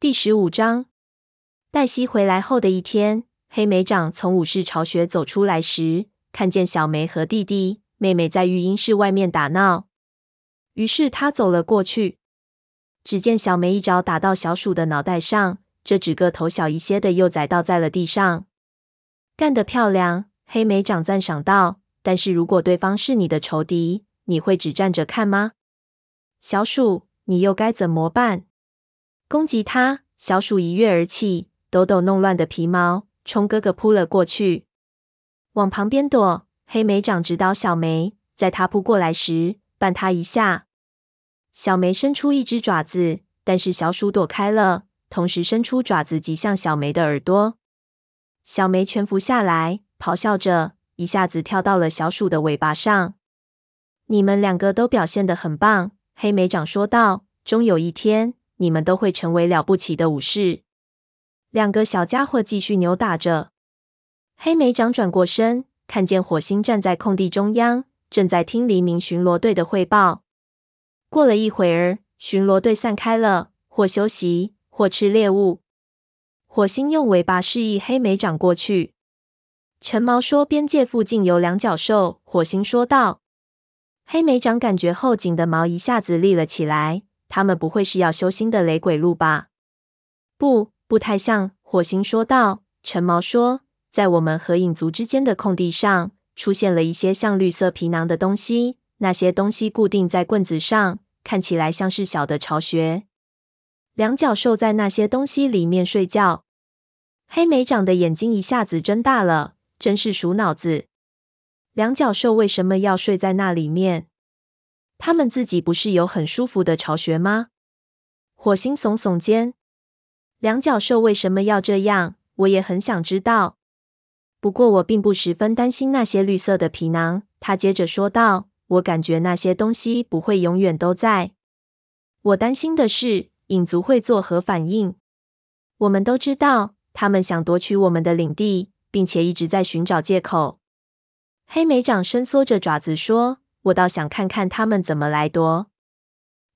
第十五章，黛西回来后的一天，黑莓长从武士巢穴走出来时，看见小梅和弟弟妹妹在育婴室外面打闹，于是他走了过去。只见小梅一爪打到小鼠的脑袋上，这只个头小一些的幼崽倒在了地上。干得漂亮，黑莓长赞赏道。但是如果对方是你的仇敌，你会只站着看吗？小鼠，你又该怎么办？攻击他！小鼠一跃而起，抖抖弄乱的皮毛，冲哥哥扑了过去，往旁边躲。黑莓长指导小梅，在他扑过来时，绊他一下。小梅伸出一只爪子，但是小鼠躲开了，同时伸出爪子击向小梅的耳朵。小梅蜷伏下来，咆哮着，一下子跳到了小鼠的尾巴上。你们两个都表现得很棒，黑莓长说道。终有一天。你们都会成为了不起的武士。两个小家伙继续扭打着。黑莓长转过身，看见火星站在空地中央，正在听黎明巡逻队的汇报。过了一会儿，巡逻队散开了，或休息，或吃猎物。火星用尾巴示意黑莓长过去。陈毛说：“边界附近有两角兽。”火星说道。黑莓长感觉后颈的毛一下子立了起来。他们不会是要修新的雷鬼路吧？不，不太像。火星说道。陈毛说，在我们和影族之间的空地上，出现了一些像绿色皮囊的东西。那些东西固定在棍子上，看起来像是小的巢穴。两角兽在那些东西里面睡觉。黑莓长的眼睛一下子睁大了，真是鼠脑子。两角兽为什么要睡在那里面？他们自己不是有很舒服的巢穴吗？火星耸耸肩。两角兽为什么要这样？我也很想知道。不过我并不十分担心那些绿色的皮囊。他接着说道：“我感觉那些东西不会永远都在。我担心的是，影族会作何反应？我们都知道，他们想夺取我们的领地，并且一直在寻找借口。”黑莓长伸缩着爪子说。我倒想看看他们怎么来夺。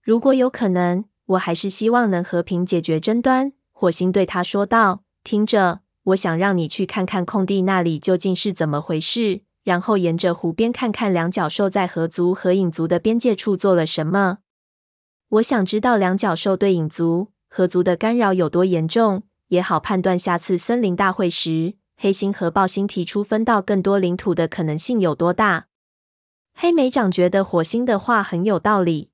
如果有可能，我还是希望能和平解决争端。火星对他说道：“听着，我想让你去看看空地那里究竟是怎么回事，然后沿着湖边看看两角兽在河族和影族的边界处做了什么。我想知道两角兽对影族、河族的干扰有多严重，也好判断下次森林大会时，黑星和豹星提出分到更多领土的可能性有多大。”黑莓长觉得火星的话很有道理。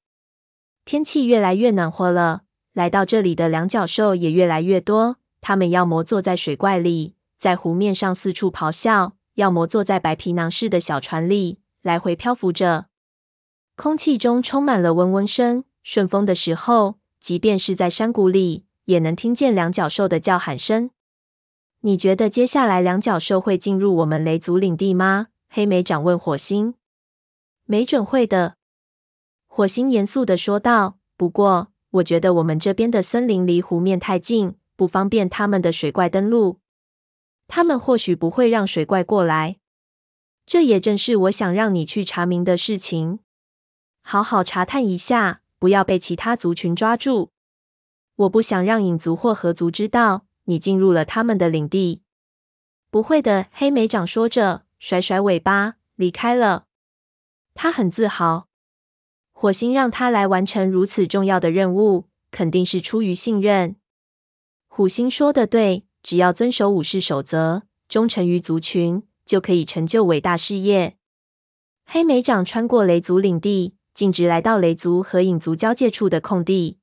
天气越来越暖和了，来到这里的两角兽也越来越多。它们要么坐在水怪里，在湖面上四处咆哮；要么坐在白皮囊似的小船里，来回漂浮着。空气中充满了嗡嗡声。顺风的时候，即便是在山谷里，也能听见两角兽的叫喊声。你觉得接下来两角兽会进入我们雷族领地吗？黑莓长问火星。没准会的，火星严肃的说道。不过，我觉得我们这边的森林离湖面太近，不方便他们的水怪登陆。他们或许不会让水怪过来。这也正是我想让你去查明的事情。好好查探一下，不要被其他族群抓住。我不想让影族或河族知道你进入了他们的领地。不会的，黑莓长说着，甩甩尾巴离开了。他很自豪，火星让他来完成如此重要的任务，肯定是出于信任。火星说的对，只要遵守武士守则，忠诚于族群，就可以成就伟大事业。黑莓长穿过雷族领地，径直来到雷族和影族交界处的空地。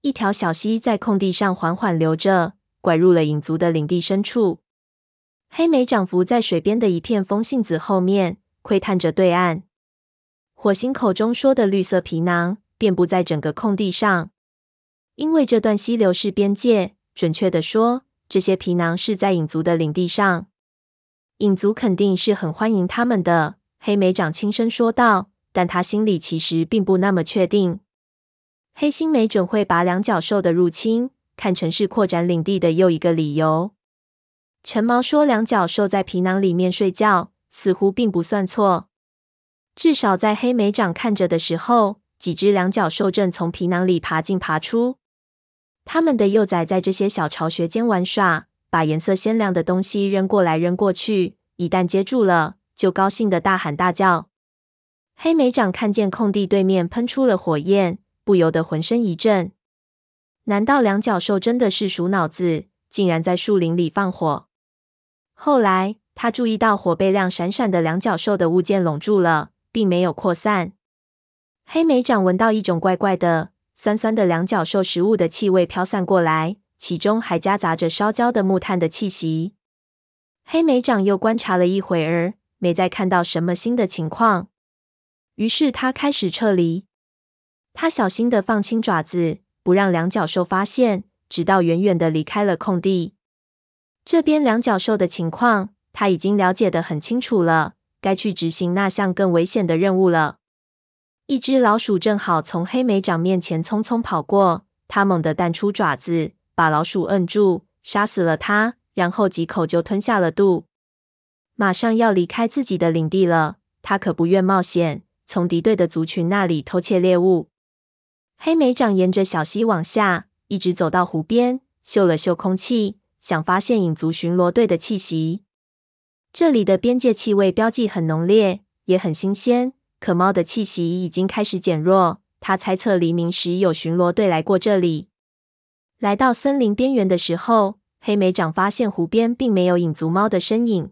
一条小溪在空地上缓缓流着，拐入了影族的领地深处。黑莓长伏在水边的一片风信子后面，窥探着对岸。火星口中说的绿色皮囊遍布在整个空地上，因为这段溪流是边界。准确地说，这些皮囊是在影族的领地上。影族肯定是很欢迎他们的，黑莓长轻声说道。但他心里其实并不那么确定。黑星没准会把两角兽的入侵看成是扩展领地的又一个理由。陈毛说，两角兽在皮囊里面睡觉，似乎并不算错。至少在黑莓长看着的时候，几只两角兽正从皮囊里爬进爬出。他们的幼崽在这些小巢穴间玩耍，把颜色鲜亮的东西扔过来扔过去，一旦接住了，就高兴地大喊大叫。黑莓长看见空地对面喷出了火焰，不由得浑身一震。难道两角兽真的是鼠脑子，竟然在树林里放火？后来他注意到火被亮闪闪的两角兽的物件笼住了，并没有扩散。黑莓长闻到一种怪怪的、酸酸的两角兽食物的气味飘散过来，其中还夹杂着烧焦的木炭的气息。黑莓长又观察了一会儿，没再看到什么新的情况。于是他开始撤离。他小心地放轻爪子，不让两角兽发现，直到远远地离开了空地。这边两角兽的情况，他已经了解得很清楚了，该去执行那项更危险的任务了。一只老鼠正好从黑莓长面前匆匆跑过，他猛地弹出爪子，把老鼠摁住，杀死了它，然后几口就吞下了肚。马上要离开自己的领地了，他可不愿冒险。从敌对的族群那里偷窃猎物。黑莓长沿着小溪往下，一直走到湖边，嗅了嗅空气，想发现影族巡逻队的气息。这里的边界气味标记很浓烈，也很新鲜。可猫的气息已经开始减弱。他猜测黎明时有巡逻队来过这里。来到森林边缘的时候，黑莓长发现湖边并没有影族猫的身影。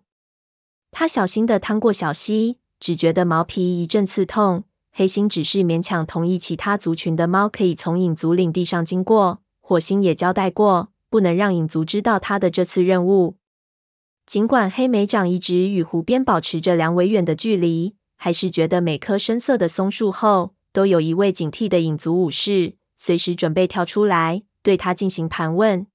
他小心地趟过小溪。只觉得毛皮一阵刺痛。黑心只是勉强同意其他族群的猫可以从影族领地上经过。火星也交代过，不能让影族知道他的这次任务。尽管黑莓长一直与湖边保持着两尾远的距离，还是觉得每棵深色的松树后都有一位警惕的影族武士，随时准备跳出来对他进行盘问。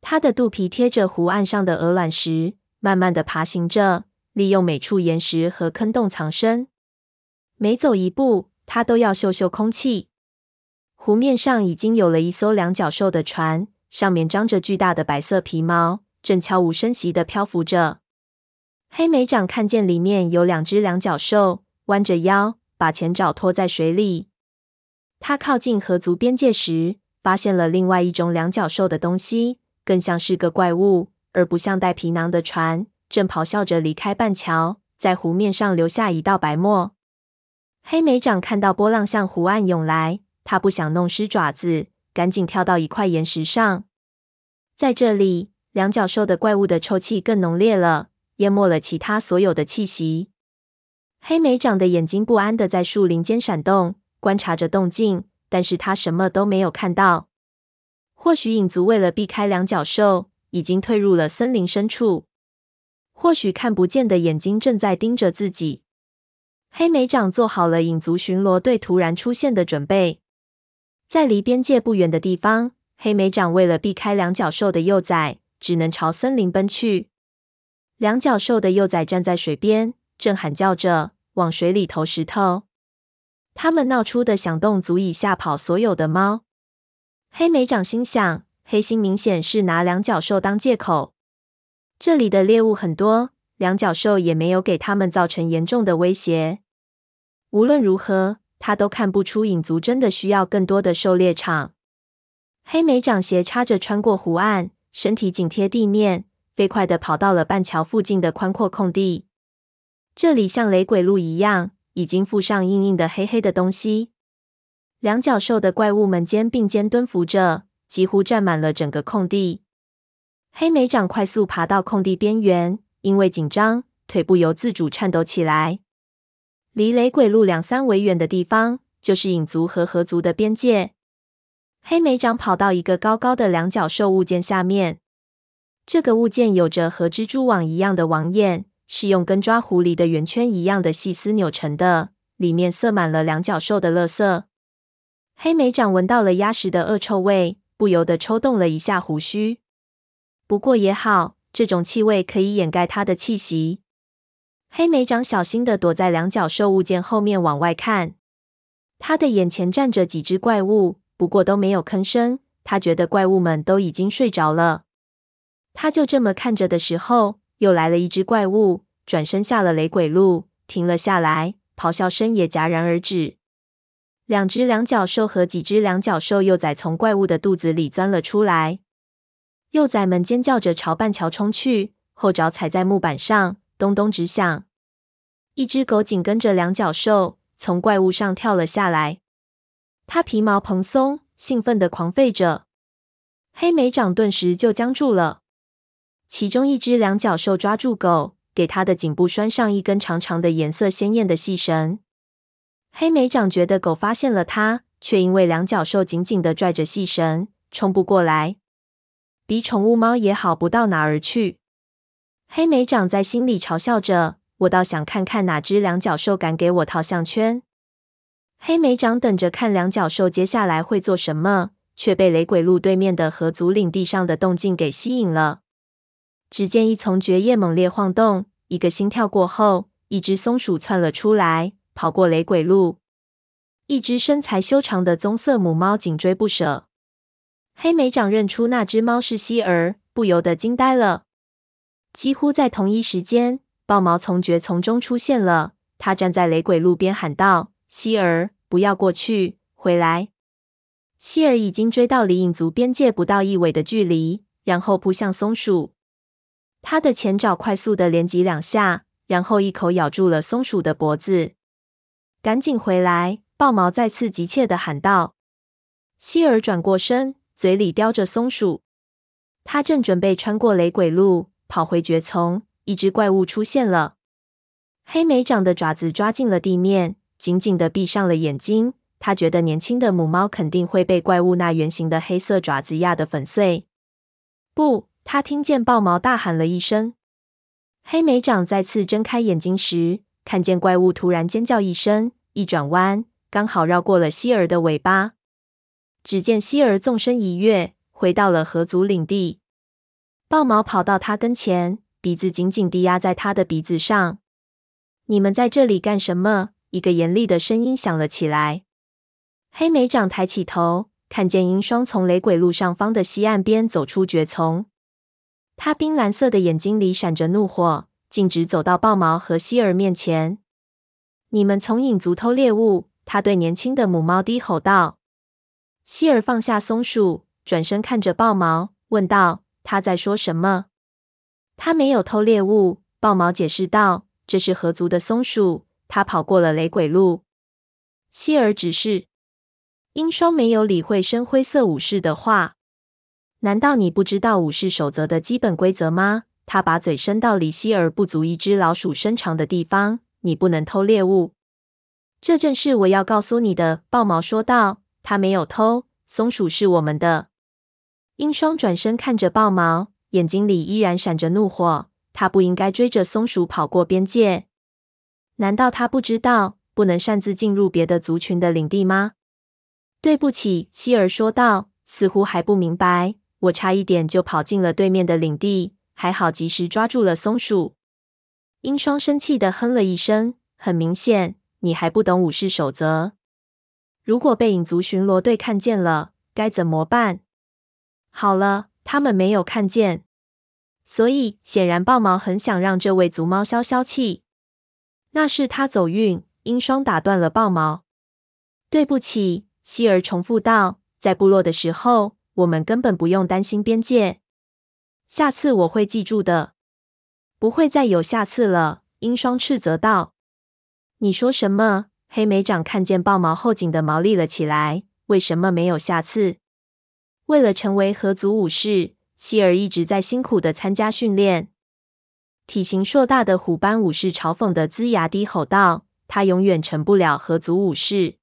他的肚皮贴着湖岸上的鹅卵石，慢慢的爬行着。利用每处岩石和坑洞藏身，每走一步，他都要嗅嗅空气。湖面上已经有了一艘两角兽的船，上面张着巨大的白色皮毛，正悄无声息地漂浮着。黑莓长看见里面有两只两脚兽，弯着腰，把前爪拖在水里。他靠近河族边界时，发现了另外一种两脚兽的东西，更像是个怪物，而不像带皮囊的船。正咆哮着离开半桥，在湖面上留下一道白沫。黑莓长看到波浪向湖岸涌来，他不想弄湿爪子，赶紧跳到一块岩石上。在这里，两角兽的怪物的臭气更浓烈了，淹没了其他所有的气息。黑莓长的眼睛不安的在树林间闪动，观察着动静，但是他什么都没有看到。或许影族为了避开两角兽，已经退入了森林深处。或许看不见的眼睛正在盯着自己。黑莓长做好了影族巡逻队突然出现的准备。在离边界不远的地方，黑莓长为了避开两角兽的幼崽，只能朝森林奔去。两角兽的幼崽站在水边，正喊叫着往水里投石头。他们闹出的响动足以吓跑所有的猫。黑莓长心想，黑猩明显是拿两角兽当借口。这里的猎物很多，两角兽也没有给他们造成严重的威胁。无论如何，他都看不出影族真的需要更多的狩猎场。黑莓长斜插着穿过湖岸，身体紧贴地面，飞快地跑到了半桥附近的宽阔空地。这里像雷鬼路一样，已经附上硬硬的黑黑的东西。两脚兽的怪物们肩并肩蹲伏着，几乎占满了整个空地。黑莓长快速爬到空地边缘，因为紧张，腿不由自主颤抖起来。离雷鬼路两三围远的地方，就是影族和河族的边界。黑莓长跑到一个高高的两角兽物件下面，这个物件有着和蜘蛛网一样的网眼，是用跟抓狐狸的圆圈一样的细丝扭成的，里面塞满了两角兽的垃圾。黑莓长闻到了鸭屎的恶臭味，不由得抽动了一下胡须。不过也好，这种气味可以掩盖它的气息。黑莓长小心的躲在两角兽物件后面往外看，他的眼前站着几只怪物，不过都没有吭声。他觉得怪物们都已经睡着了。他就这么看着的时候，又来了一只怪物，转身下了雷鬼路，停了下来，咆哮声也戛然而止。两只两角兽和几只两角兽幼崽从怪物的肚子里钻了出来。幼崽们尖叫着朝半桥冲去，后爪踩在木板上，咚咚直响。一只狗紧跟着两角兽从怪物上跳了下来，它皮毛蓬松，兴奋地狂吠着。黑莓长顿时就僵住了。其中一只两脚兽抓住狗，给它的颈部拴上一根长长的、颜色鲜艳的细绳。黑莓长觉得狗发现了它，却因为两脚兽紧紧地拽着细绳，冲不过来，比宠物猫也好不到哪儿去。黑莓长在心里嘲笑着：“我倒想看看哪只两脚兽敢给我套项圈。”黑莓长等着看两角兽接下来会做什么，却被雷鬼路对面的河族领地上的动静给吸引了。只见一丛蕨叶猛烈晃动，一个心跳过后，一只松鼠窜了出来。跑过雷鬼路，一只身材修长的棕色母猫紧追不舍。黑莓长认出那只猫是希儿，不由得惊呆了。几乎在同一时间，豹毛从蕨丛中出现了。他站在雷鬼路边喊道：“希儿，不要过去，回来！”希儿已经追到离影族边界不到一尾的距离，然后扑向松鼠。他的前爪快速的连击两下，然后一口咬住了松鼠的脖子。赶紧回来！豹毛再次急切的喊道。希儿转过身，嘴里叼着松鼠。他正准备穿过雷鬼路，跑回蕨丛，一只怪物出现了。黑莓长的爪子抓进了地面，紧紧的闭上了眼睛。他觉得年轻的母猫肯定会被怪物那圆形的黑色爪子压得粉碎。不！他听见豹毛大喊了一声。黑莓长再次睁开眼睛时，看见怪物突然尖叫一声，一转弯，刚好绕过了希儿的尾巴。只见希儿纵身一跃，回到了河族领地。豹毛跑到他跟前，鼻子紧紧地压在他的鼻子上。“你们在这里干什么？”一个严厉的声音响了起来。黑莓长抬起头，看见鹰双从雷鬼路上方的西岸边走出蕨丛。他冰蓝色的眼睛里闪着怒火。径直走到豹毛和希儿面前。你们从影族偷猎物，他对年轻的母猫低吼道。希儿放下松鼠，转身看着豹毛，问道：“他在说什么？”他没有偷猎物，豹毛解释道：“这是河族的松鼠，他跑过了雷鬼路。”希尔只是。英双没有理会深灰色武士的话。难道你不知道武士守则的基本规则吗？他把嘴伸到离希尔不足一只老鼠身长的地方。你不能偷猎物，这正是我要告诉你的。豹毛说道：“他没有偷，松鼠是我们的。”英双转身看着豹毛，眼睛里依然闪着怒火。他不应该追着松鼠跑过边界。难道他不知道不能擅自进入别的族群的领地吗？对不起，希儿说道，似乎还不明白。我差一点就跑进了对面的领地。还好及时抓住了松鼠。英双生气的哼了一声。很明显，你还不懂武士守则。如果被影族巡逻队看见了，该怎么办？好了，他们没有看见，所以显然豹毛很想让这位族猫消消气。那是他走运。鹰双打断了豹毛。对不起，希儿重复道，在部落的时候，我们根本不用担心边界。下次我会记住的，不会再有下次了。鹰双斥责道：“你说什么？”黑莓长看见豹毛后颈的毛立了起来。为什么没有下次？为了成为合族武士，希儿一直在辛苦的参加训练。体型硕大的虎斑武士嘲讽的龇牙低吼道：“他永远成不了河族武士。”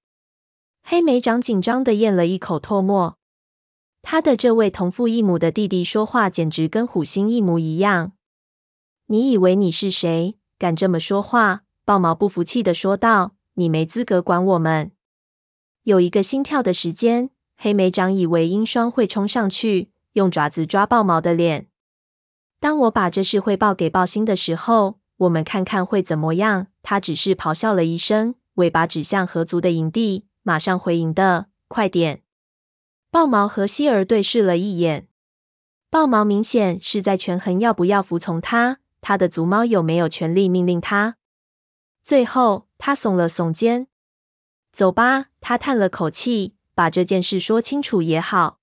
黑莓长紧张的咽了一口唾沫。他的这位同父异母的弟弟说话简直跟虎星一模一样。你以为你是谁？敢这么说话？豹毛不服气的说道：“你没资格管我们。”有一个心跳的时间，黑莓长以为鹰双会冲上去，用爪子抓豹毛的脸。当我把这事汇报给豹星的时候，我们看看会怎么样。他只是咆哮了一声，尾巴指向河族的营地，马上回营的，快点！豹毛和希儿对视了一眼，豹毛明显是在权衡要不要服从他。他的族猫有没有权利命令他？最后，他耸了耸肩。走吧。”他叹了口气，把这件事说清楚也好。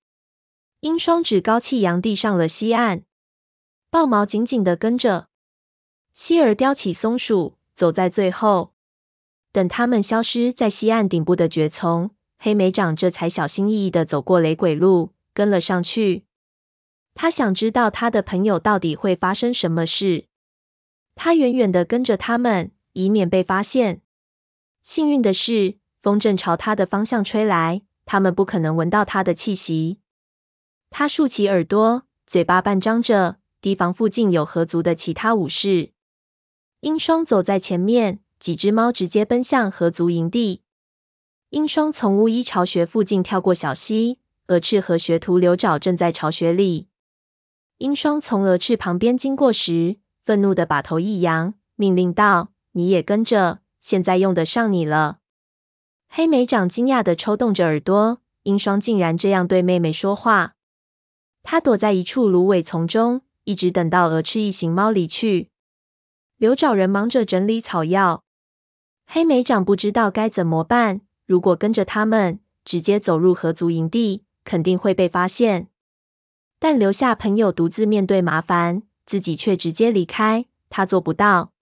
鹰双趾高气扬地上了西岸，豹毛紧紧地跟着。希尔叼起松鼠，走在最后。等他们消失在西岸顶部的蕨丛，黑莓长这才小心翼翼地走过雷鬼路，跟了上去。他想知道他的朋友到底会发生什么事。他远远地跟着他们，以免被发现。幸运的是，风正朝他的方向吹来，他们不可能闻到他的气息。他竖起耳朵，嘴巴半张着，提防附近有河族的其他武士。鹰双走在前面，几只猫直接奔向河族营地。鹰双从巫医巢穴附近跳过小溪，蛾翅和学徒刘爪正在巢穴里。鹰双从蛾翅旁边经过时，愤怒的把头一扬，命令道：“你也跟着，现在用得上你了。”黑莓长惊讶的抽动着耳朵，鹰双竟然这样对妹妹说话。他躲在一处芦苇丛中，一直等到鹅翅一行猫离去。刘爪人忙着整理草药，黑莓长不知道该怎么办。如果跟着他们直接走入河族营地，肯定会被发现。但留下朋友独自面对麻烦，自己却直接离开，他做不到。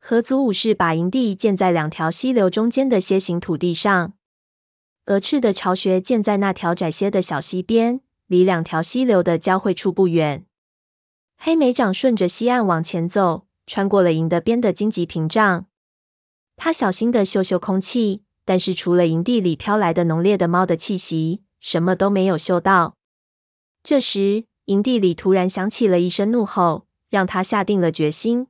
河族武士把营地建在两条溪流中间的楔形土地上，鹅翅的巢穴建在那条窄些的小溪边，离两条溪流的交汇处不远。黑莓长顺着西岸往前走。穿过了营的边的荆棘屏障，他小心的嗅嗅空气，但是除了营地里飘来的浓烈的猫的气息，什么都没有嗅到。这时，营地里突然响起了一声怒吼，让他下定了决心：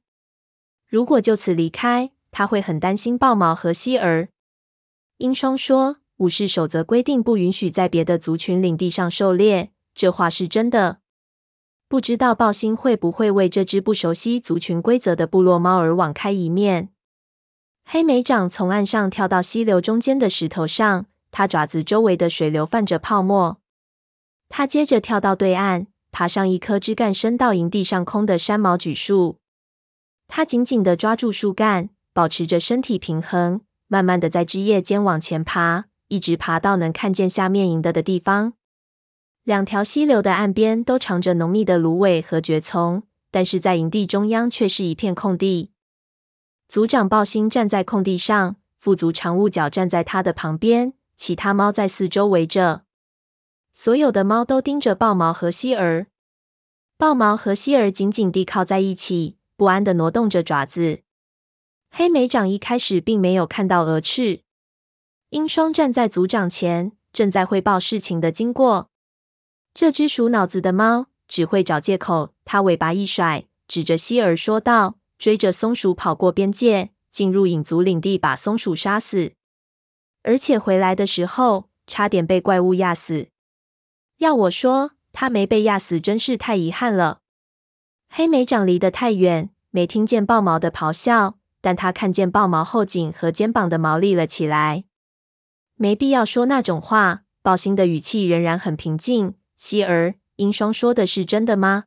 如果就此离开，他会很担心豹毛和希儿。英双说：“武士守则规定不允许在别的族群领地上狩猎，这话是真的。”不知道豹星会不会为这只不熟悉族群规则的部落猫而网开一面。黑莓掌从岸上跳到溪流中间的石头上，它爪子周围的水流泛着泡沫。它接着跳到对岸，爬上一棵枝干伸到营地上空的山毛榉树。他紧紧地抓住树干，保持着身体平衡，慢慢地在枝叶间往前爬，一直爬到能看见下面营地的地方。两条溪流的岸边都长着浓密的芦苇和蕨丛，但是在营地中央却是一片空地。族长豹星站在空地上，副族长雾角站在他的旁边，其他猫在四周围着。所有的猫都盯着豹毛和希儿。豹毛和希儿紧紧地靠在一起，不安地挪动着爪子。黑莓长一开始并没有看到鹅翅。鹰双站在族长前，正在汇报事情的经过。这只鼠脑子的猫只会找借口。它尾巴一甩，指着希尔说道：“追着松鼠跑过边界，进入影族领地，把松鼠杀死，而且回来的时候差点被怪物压死。要我说，它没被压死真是太遗憾了。”黑莓长离得太远，没听见豹毛的咆哮，但他看见豹毛后颈和肩膀的毛立了起来。没必要说那种话。豹星的语气仍然很平静。希儿，英双说的是真的吗？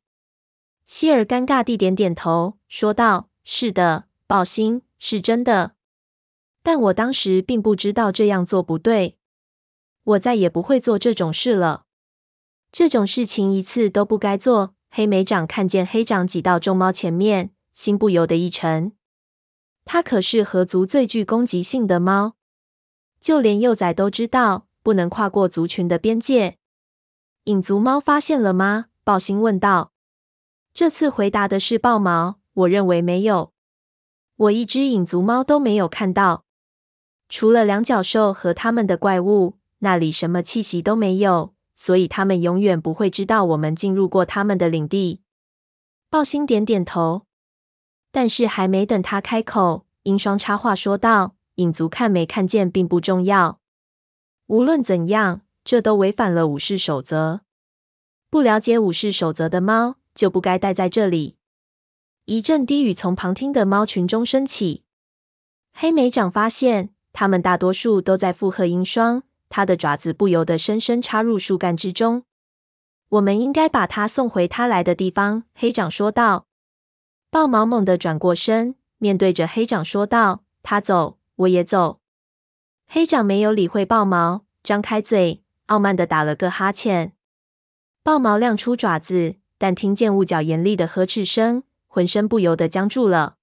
希儿尴尬地点点头，说道：“是的，豹星，是真的。但我当时并不知道这样做不对，我再也不会做这种事了。这种事情一次都不该做。”黑莓长看见黑长挤到众猫前面，心不由得一沉。它可是河族最具攻击性的猫，就连幼崽都知道不能跨过族群的边界。影族猫发现了吗？豹星问道。这次回答的是豹毛。我认为没有，我一只影族猫都没有看到，除了两脚兽和他们的怪物，那里什么气息都没有，所以他们永远不会知道我们进入过他们的领地。豹星点点头，但是还没等他开口，英双插话说道：“影族看没看见并不重要，无论怎样。”这都违反了武士守则。不了解武士守则的猫就不该待在这里。一阵低语从旁听的猫群中升起。黑莓长发现，它们大多数都在附和鹰双。他的爪子不由得深深插入树干之中。我们应该把它送回它来的地方。黑长说道。豹毛猛地转过身，面对着黑长说道：“他走，我也走。”黑长没有理会豹毛，张开嘴，傲慢地打了个哈欠。豹毛亮出爪子，但听见雾角严厉的呵斥声，浑身不由得僵住了。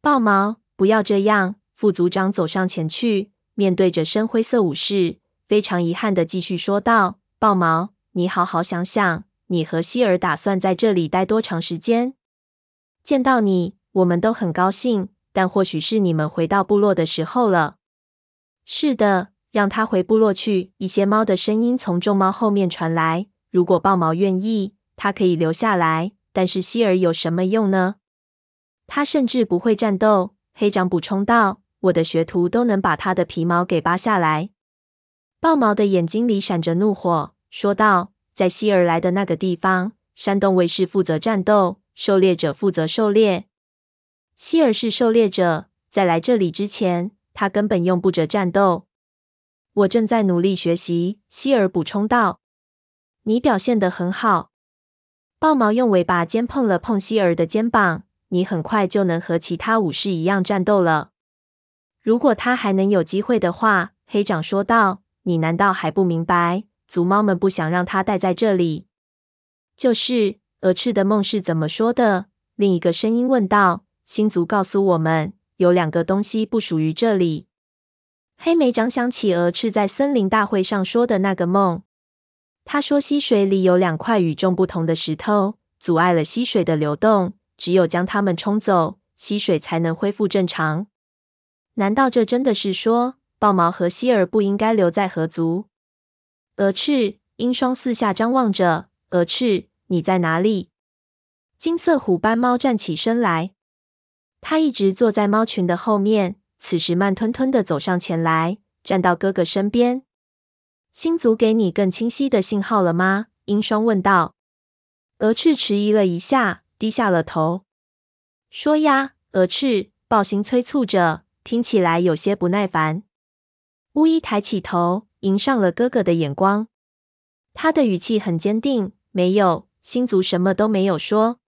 豹毛，不要这样！副组长走上前去，面对着深灰色武士，非常遗憾地继续说道：“豹毛，你好好想想，你和希尔打算在这里待多长时间？见到你，我们都很高兴，但或许是你们回到部落的时候了。”“是的，让他回部落去。”一些猫的声音从众猫后面传来。“如果豹毛愿意，他可以留下来。但是希尔有什么用呢？他甚至不会战斗。”黑长补充道：“我的学徒都能把他的皮毛给扒下来。”豹毛的眼睛里闪着怒火，说道：“在希尔来的那个地方，山洞卫士负责战斗，狩猎者负责狩猎。希尔是狩猎者，在来这里之前，他根本用不着战斗。”我正在努力学习，希尔补充道：“你表现得很好。”豹毛用尾巴尖碰了碰希尔的肩膀。你很快就能和其他武士一样战斗了。如果他还能有机会的话，黑长说道：“你难道还不明白？族猫们不想让他待在这里。”就是鹅翅的梦是怎么说的？另一个声音问道：“星族告诉我们，有两个东西不属于这里。”黑莓长想起鹅翅在森林大会上说的那个梦。他说：“溪水里有两块与众不同的石头，阻碍了溪水的流动。”只有将它们冲走，溪水才能恢复正常。难道这真的是说，豹毛和希尔不应该留在河族？鹅翅、鹰双四下张望着。鹅翅，你在哪里？金色虎斑猫站起身来，它一直坐在猫群的后面，此时慢吞吞的走上前来，站到哥哥身边。星族给你更清晰的信号了吗？鹰双问道。鹅翅迟疑了一下。低下了头，说：“呀，鹅翅。”豹星催促着，听起来有些不耐烦。巫医抬起头，迎上了哥哥的眼光。他的语气很坚定：“没有，星族什么都没有说。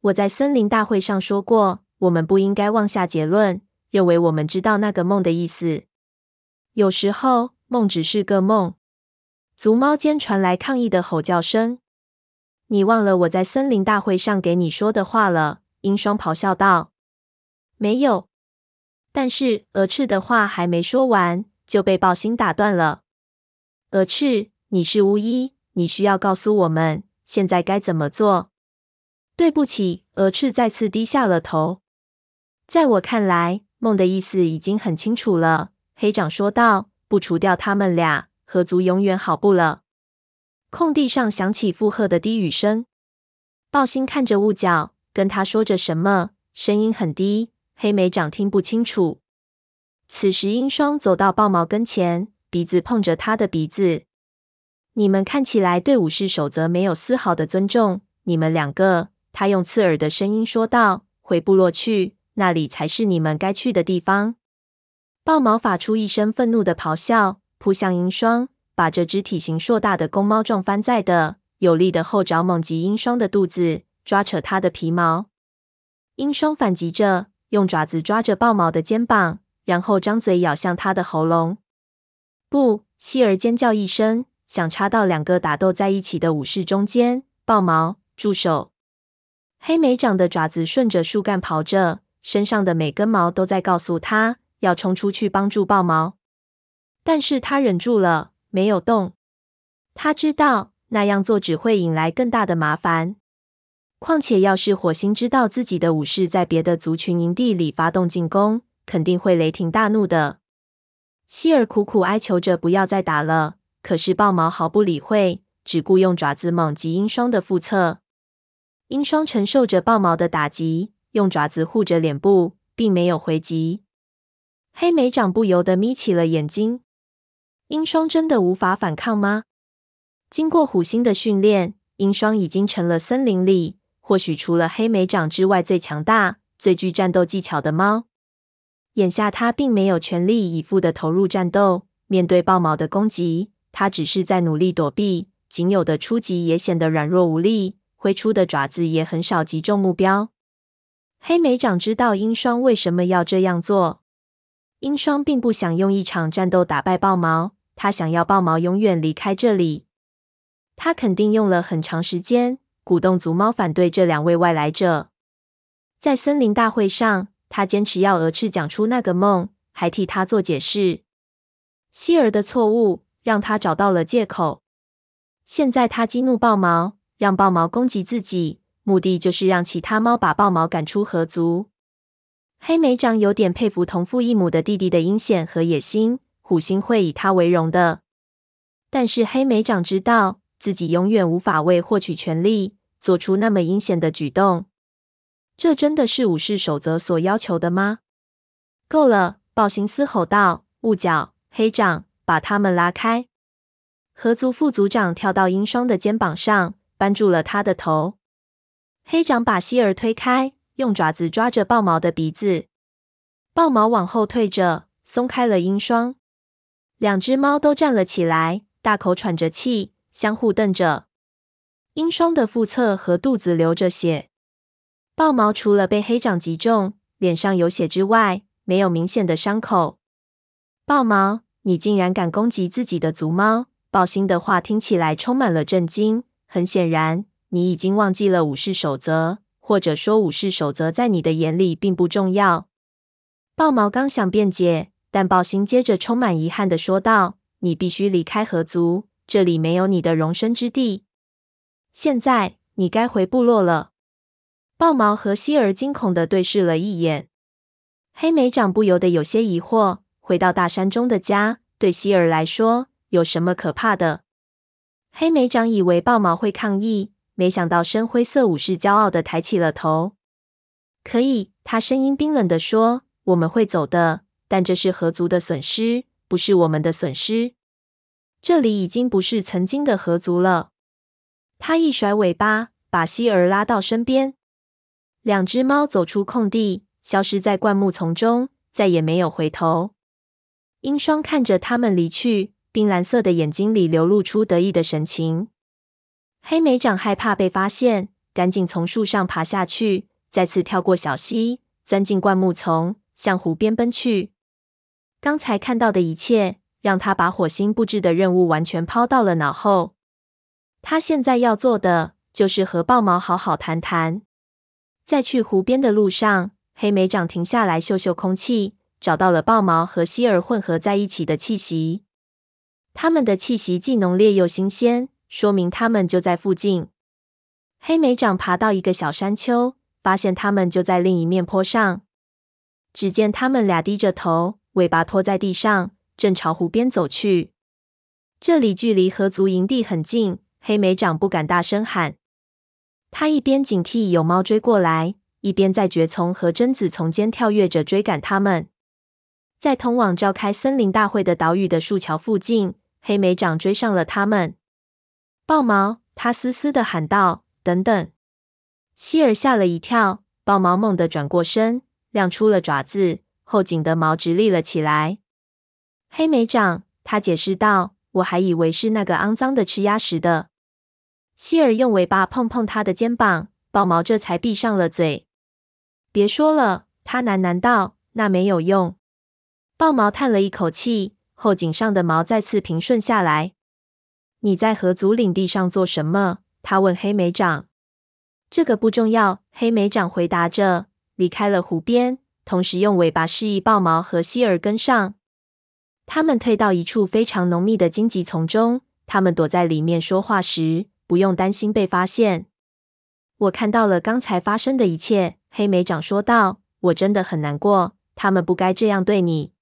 我在森林大会上说过，我们不应该妄下结论，认为我们知道那个梦的意思。有时候，梦只是个梦。”族猫间传来抗议的吼叫声。你忘了我在森林大会上给你说的话了？鹰双咆哮道。没有。但是鹅翅的话还没说完，就被暴星打断了。鹅翅，你是巫医，你需要告诉我们现在该怎么做。对不起，鹅翅再次低下了头。在我看来，梦的意思已经很清楚了。黑长说道。不除掉他们俩，合族永远好不了。空地上响起附和的低语声。豹星看着雾角，跟他说着什么，声音很低，黑莓长听不清楚。此时，鹰双走到豹毛跟前，鼻子碰着他的鼻子。你们看起来对武士守则没有丝毫的尊重。你们两个，他用刺耳的声音说道：“回部落去，那里才是你们该去的地方。”豹毛发出一声愤怒的咆哮，扑向鹰霜。把这只体型硕大的公猫撞翻在地，有力的后爪猛击鹰霜的肚子，抓扯它的皮毛。鹰霜反击着，用爪子抓着豹毛的肩膀，然后张嘴咬向它的喉咙。不！希儿尖叫一声，想插到两个打斗在一起的武士中间。豹毛，住手！黑莓长的爪子顺着树干刨着，身上的每根毛都在告诉他要冲出去帮助豹毛，但是他忍住了。没有动，他知道那样做只会引来更大的麻烦。况且，要是火星知道自己的武士在别的族群营地里发动进攻，肯定会雷霆大怒的。希尔苦苦哀求着不要再打了，可是豹毛毫不理会，只顾用爪子猛击鹰双的腹侧。鹰双承受着豹毛的打击，用爪子护着脸部，并没有回击。黑莓长不由得眯起了眼睛。鹰双真的无法反抗吗？经过虎星的训练，鹰双已经成了森林里或许除了黑莓长之外最强大、最具战斗技巧的猫。眼下，它并没有全力以赴地投入战斗。面对豹毛的攻击，它只是在努力躲避，仅有的出击也显得软弱无力，挥出的爪子也很少击中目标。黑莓长知道鹰双为什么要这样做。鹰双并不想用一场战斗打败豹毛，他想要豹毛永远离开这里。他肯定用了很长时间，鼓动族猫反对这两位外来者。在森林大会上，他坚持要鹅翅讲出那个梦，还替他做解释。希儿的错误让他找到了借口。现在他激怒豹毛，让豹毛攻击自己，目的就是让其他猫把豹毛赶出河族。黑莓长有点佩服同父异母的弟弟的阴险和野心，虎星会以他为荣的。但是黑莓长知道自己永远无法为获取权力做出那么阴险的举动。这真的是武士守则所要求的吗？够了！暴行嘶吼道：“雾角、黑长，把他们拉开！”合族副族长跳到鹰双的肩膀上，扳住了他的头。黑掌把希儿推开。用爪子抓着豹毛的鼻子，豹毛往后退着，松开了鹰双。两只猫都站了起来，大口喘着气，相互瞪着。鹰双的腹侧和肚子流着血，豹毛除了被黑掌击中，脸上有血之外，没有明显的伤口。豹毛，你竟然敢攻击自己的族猫！豹星的话听起来充满了震惊。很显然，你已经忘记了武士守则。或者说，武士守则在你的眼里并不重要。豹毛刚想辩解，但豹星接着充满遗憾地说道：“你必须离开河族，这里没有你的容身之地。现在，你该回部落了。”豹毛和希儿惊恐地对视了一眼，黑莓长不由得有些疑惑：回到大山中的家，对希儿来说有什么可怕的？黑莓长以为豹毛会抗议。没想到深灰色武士骄傲地抬起了头。可以，他声音冰冷地说：“我们会走的，但这是合族的损失，不是我们的损失。这里已经不是曾经的合族了。”他一甩尾巴，把希儿拉到身边。两只猫走出空地，消失在灌木丛中，再也没有回头。英双看着他们离去，冰蓝色的眼睛里流露出得意的神情。黑莓长害怕被发现，赶紧从树上爬下去，再次跳过小溪，钻进灌木丛，向湖边奔去。刚才看到的一切，让他把火星布置的任务完全抛到了脑后。他现在要做的，就是和豹毛好好谈谈。在去湖边的路上，黑莓长停下来嗅嗅空气，找到了豹毛和希尔混合在一起的气息。他们的气息既浓烈又新鲜。说明他们就在附近。黑莓长爬到一个小山丘，发现他们就在另一面坡上。只见他们俩低着头，尾巴拖在地上，正朝湖边走去。这里距离河族营地很近，黑莓长不敢大声喊。他一边警惕有猫追过来，一边在蕨丛和榛子丛间跳跃着追赶他们。在通往召开森林大会的岛屿的树桥附近，黑莓长追上了他们。豹毛，他嘶嘶的喊道：“等等！”希尔吓了一跳，豹毛猛地转过身，亮出了爪子，后颈的毛直立了起来。黑莓长，他解释道：“我还以为是那个肮脏的吃鸭食的。”希尔用尾巴碰碰他的肩膀，豹毛这才闭上了嘴。别说了，他喃喃道：“那没有用。”豹毛叹了一口气，后颈上的毛再次平顺下来。你在河族领地上做什么？他问黑莓长。这个不重要，黑莓长回答着，离开了湖边，同时用尾巴示意豹毛和希尔跟上。他们退到一处非常浓密的荆棘丛中，他们躲在里面说话时，不用担心被发现。我看到了刚才发生的一切，黑莓长说道。我真的很难过，他们不该这样对你。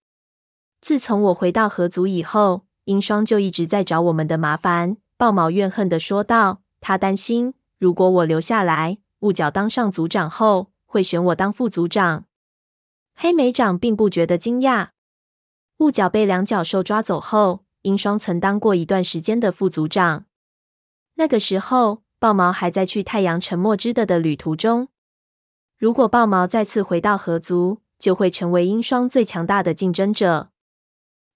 自从我回到河族以后。鹰双就一直在找我们的麻烦，豹毛怨恨地说道。他担心，如果我留下来，雾角当上族长后，会选我当副族长。黑莓长并不觉得惊讶。雾角被两脚兽抓走后，鹰双曾当过一段时间的副族长。那个时候，豹毛还在去太阳沉没之地的旅途中。如果豹毛再次回到河族，就会成为鹰双最强大的竞争者。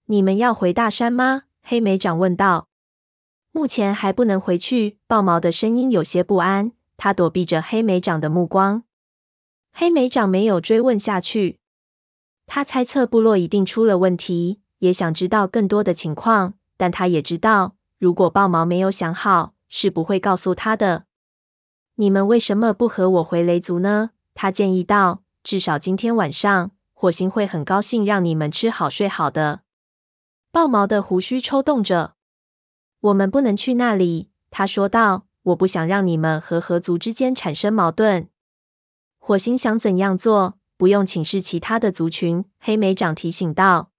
你们要回大山吗？黑莓长问道。目前还不能回去。豹毛的声音有些不安，他躲避着黑莓长的目光。黑莓长没有追问下去。他猜测部落一定出了问题，也想知道更多的情况。但他也知道，如果豹毛没有想好，是不会告诉他的。你们为什么不和我回雷族呢？他建议道。至少今天晚上，火星会很高兴让你们吃好睡好的。豹毛的胡须抽动着。我们不能去那里，他说道。我不想让你们和河族之间产生矛盾。火星想怎样做，不用请示其他的族群。黑莓长提醒道。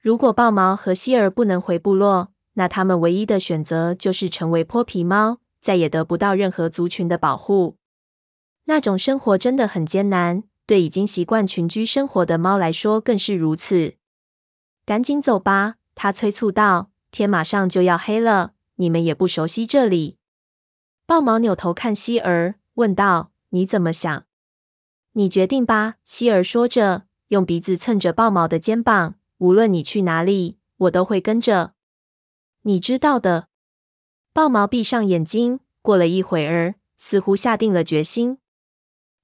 如果豹毛和希儿不能回部落，那他们唯一的选择就是成为泼皮猫，再也得不到任何族群的保护。那种生活真的很艰难。对已经习惯群居生活的猫来说更是如此。赶紧走吧，他催促道。天马上就要黑了，你们也不熟悉这里。豹毛扭头看希儿，问道：“你怎么想？”你决定吧。希儿说着，用鼻子蹭着豹毛的肩膀。无论你去哪里，我都会跟着。你知道的。豹毛闭上眼睛，过了一会儿，似乎下定了决心。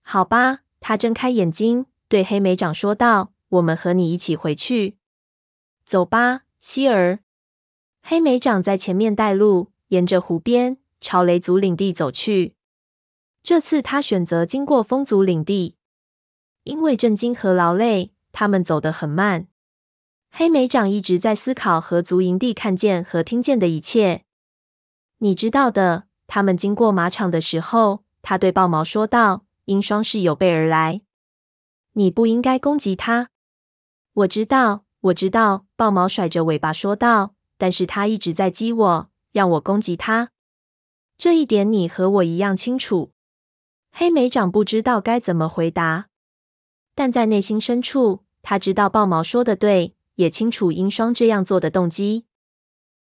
好吧。他睁开眼睛，对黑莓长说道：“我们和你一起回去。走吧，希儿。”黑莓长在前面带路，沿着湖边朝雷族领地走去。这次他选择经过风族领地，因为震惊和劳累，他们走得很慢。黑莓长一直在思考河族营地看见和听见的一切。你知道的，他们经过马场的时候，他对豹毛说道。鹰双是有备而来，你不应该攻击他。我知道，我知道。豹毛甩着尾巴说道。但是它一直在激我，让我攻击它。这一点你和我一样清楚。黑莓长不知道该怎么回答，但在内心深处，他知道豹毛说的对，也清楚英双这样做的动机。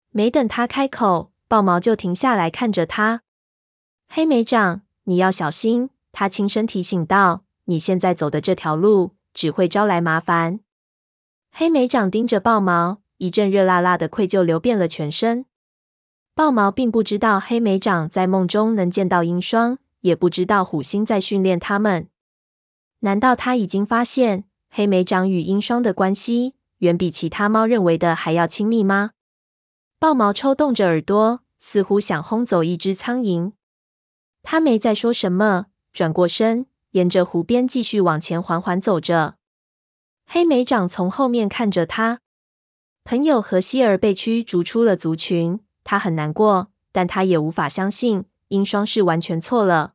没等他开口，豹毛就停下来看着他。黑莓长，你要小心。他轻声提醒道：“你现在走的这条路只会招来麻烦。”黑莓长盯着豹毛，一阵热辣辣的愧疚流遍了全身。豹毛并不知道黑莓长在梦中能见到鹰双，也不知道虎星在训练他们。难道他已经发现黑莓长与鹰双的关系远比其他猫认为的还要亲密吗？豹毛抽动着耳朵，似乎想轰走一只苍蝇。他没再说什么。转过身，沿着湖边继续往前缓缓走着。黑莓长从后面看着他。朋友和希尔被驱逐出了族群，他很难过，但他也无法相信英霜是完全错了。